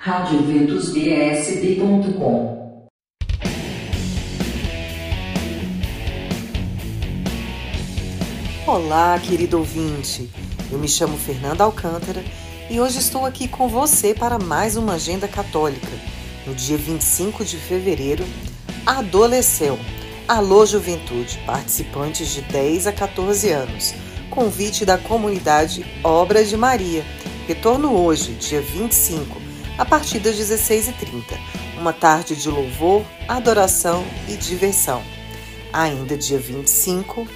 radioventusbsb.com Olá, querido ouvinte. Eu me chamo Fernanda Alcântara e hoje estou aqui com você para mais uma agenda católica. No dia 25 de fevereiro, Adolesceu. Alô Juventude, participantes de 10 a 14 anos. Convite da comunidade Obra de Maria. Retorno hoje, dia 25, a partir das 16h30. Uma tarde de louvor, adoração e diversão. Ainda dia 25,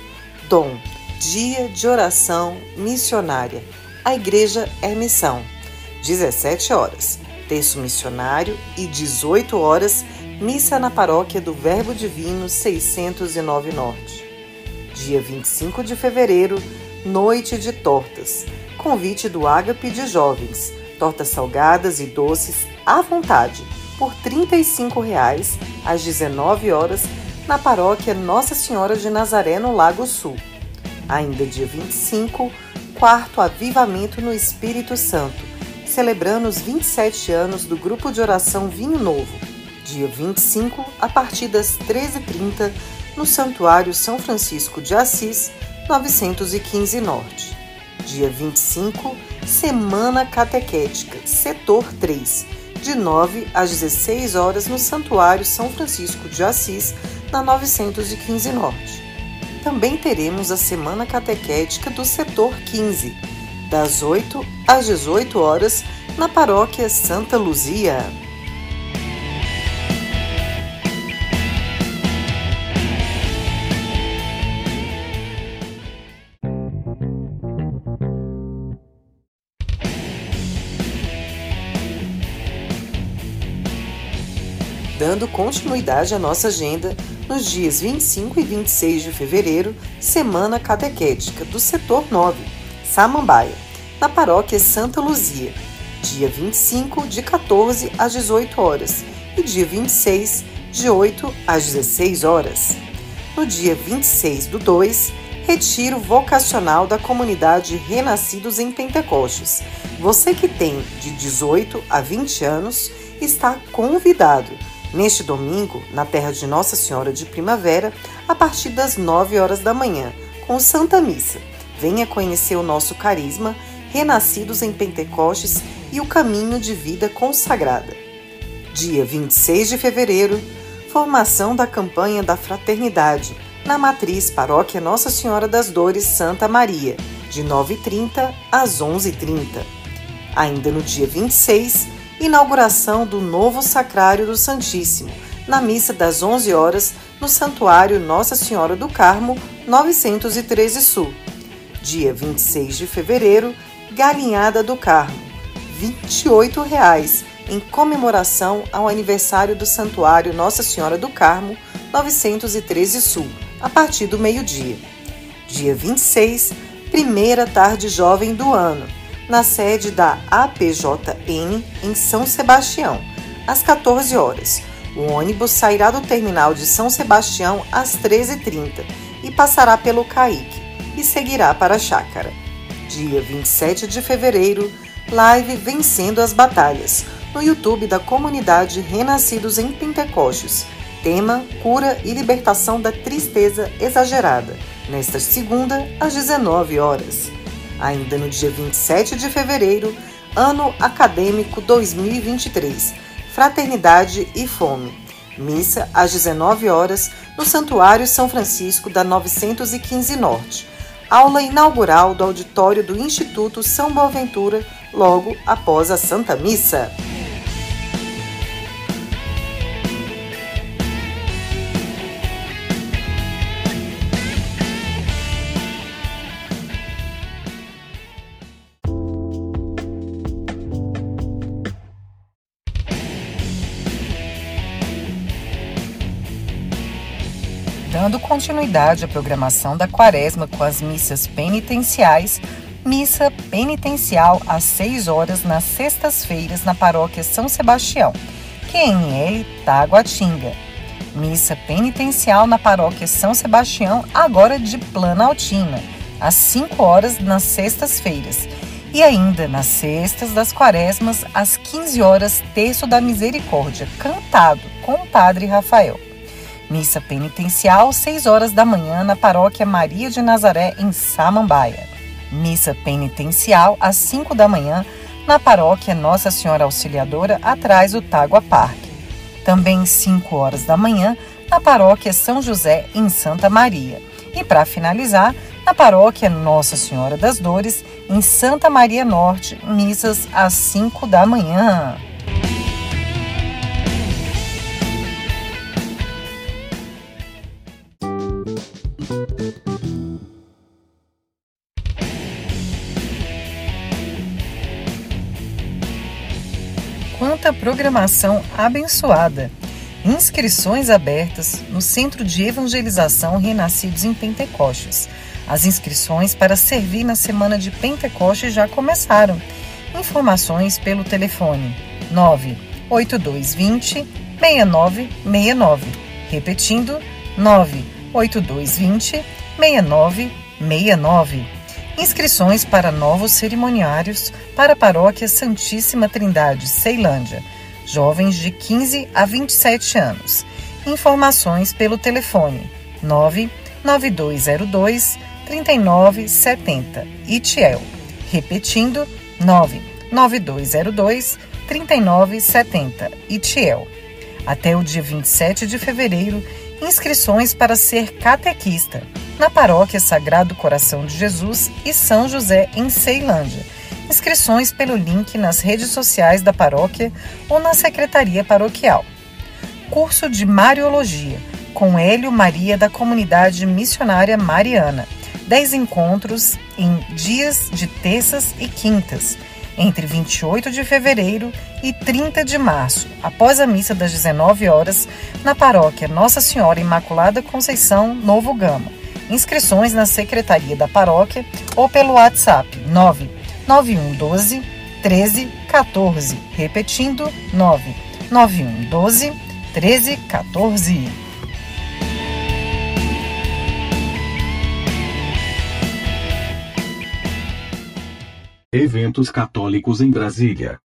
Dom, dia de oração missionária. A igreja é missão. 17 horas, terço missionário e 18 horas, missa na paróquia do Verbo Divino 609 Norte. Dia 25 de fevereiro, noite de tortas. Convite do Ágape de Jovens tortas salgadas e doces à vontade, por R$ 35,00 às 19 horas na paróquia Nossa Senhora de Nazaré, no Lago Sul. Ainda dia 25, quarto avivamento no Espírito Santo, celebrando os 27 anos do grupo de oração Vinho Novo. Dia 25, a partir das 13h30, no Santuário São Francisco de Assis, 915 Norte. Dia 25, Semana Catequética, Setor 3, de 9 às 16 horas no Santuário São Francisco de Assis, na 915 Norte. Também teremos a Semana Catequética do Setor 15, das 8 às 18 horas, na Paróquia Santa Luzia. Dando continuidade à nossa agenda nos dias 25 e 26 de fevereiro, Semana Catequética do Setor 9, Samambaia, na Paróquia Santa Luzia, dia 25, de 14 às 18 horas, e dia 26, de 8 às 16 horas. No dia 26 do 2, Retiro Vocacional da Comunidade Renascidos em Pentecostes. Você que tem de 18 a 20 anos está convidado neste domingo, na terra de Nossa Senhora de Primavera, a partir das 9 horas da manhã, com Santa Missa. Venha conhecer o nosso carisma, renascidos em Pentecostes e o caminho de vida consagrada. Dia 26 de fevereiro, formação da campanha da Fraternidade, na matriz Paróquia Nossa Senhora das Dores Santa Maria, de 9h30 às 11h30. Ainda no dia 26, inauguração do novo Sacrário do Santíssimo, na missa das 11 horas, no Santuário Nossa Senhora do Carmo, 913 Sul. Dia 26 de fevereiro, Galinhada do Carmo, 28 reais, em comemoração ao aniversário do Santuário Nossa Senhora do Carmo, 913 Sul, a partir do meio-dia. Dia 26, primeira tarde jovem do ano na sede da APJN em São Sebastião, às 14 horas. O ônibus sairá do terminal de São Sebastião às 13h30 e passará pelo Caique e seguirá para a Chácara. Dia 27 de fevereiro, live Vencendo as Batalhas, no YouTube da comunidade Renascidos em Pentecostes. Tema: Cura e Libertação da Tristeza Exagerada, nesta segunda, às 19 horas ainda no dia 27 de fevereiro, ano acadêmico 2023, Fraternidade e Fome. Missa às 19 horas no Santuário São Francisco da 915 Norte. Aula inaugural do auditório do Instituto São Boaventura, logo após a Santa Missa. Dando continuidade à programação da Quaresma com as missas penitenciais, missa penitencial às 6 horas nas sextas-feiras na paróquia São Sebastião, QNL Taguatinga. Missa penitencial na paróquia São Sebastião, agora de Planaltina, às 5 horas nas sextas-feiras. E ainda nas sextas das quaresmas, às 15 horas, Terço da Misericórdia, cantado com o Padre Rafael. Missa penitencial, 6 horas da manhã, na paróquia Maria de Nazaré, em Samambaia. Missa penitencial, às 5 da manhã, na paróquia Nossa Senhora Auxiliadora, atrás do Tágua Parque. Também 5 horas da manhã, na paróquia São José, em Santa Maria. E para finalizar, na paróquia Nossa Senhora das Dores, em Santa Maria Norte, missas às 5 da manhã. Quanta programação abençoada! Inscrições abertas no Centro de Evangelização Renascidos em Pentecostes. As inscrições para servir na semana de Pentecostes já começaram. Informações pelo telefone 98220 6969. Repetindo, 98220 6969. Inscrições para novos cerimoniários para a Paróquia Santíssima Trindade, Ceilândia jovens de 15 a 27 anos. Informações pelo telefone 99202 3970 Itiel. Repetindo, 99202 3970 Itiel. Até o dia 27 de fevereiro, inscrições para ser catequista na Paróquia Sagrado Coração de Jesus e São José em Ceilândia inscrições pelo link nas redes sociais da paróquia ou na secretaria paroquial. Curso de Mariologia, com Hélio Maria da Comunidade Missionária Mariana. 10 encontros em dias de terças e quintas, entre 28 de fevereiro e 30 de março, após a missa das 19 horas, na paróquia Nossa Senhora Imaculada Conceição, Novo Gama. Inscrições na secretaria da paróquia ou pelo WhatsApp 9 9112 1314. Repetindo, 99112 1314. Eventos católicos em Brasília.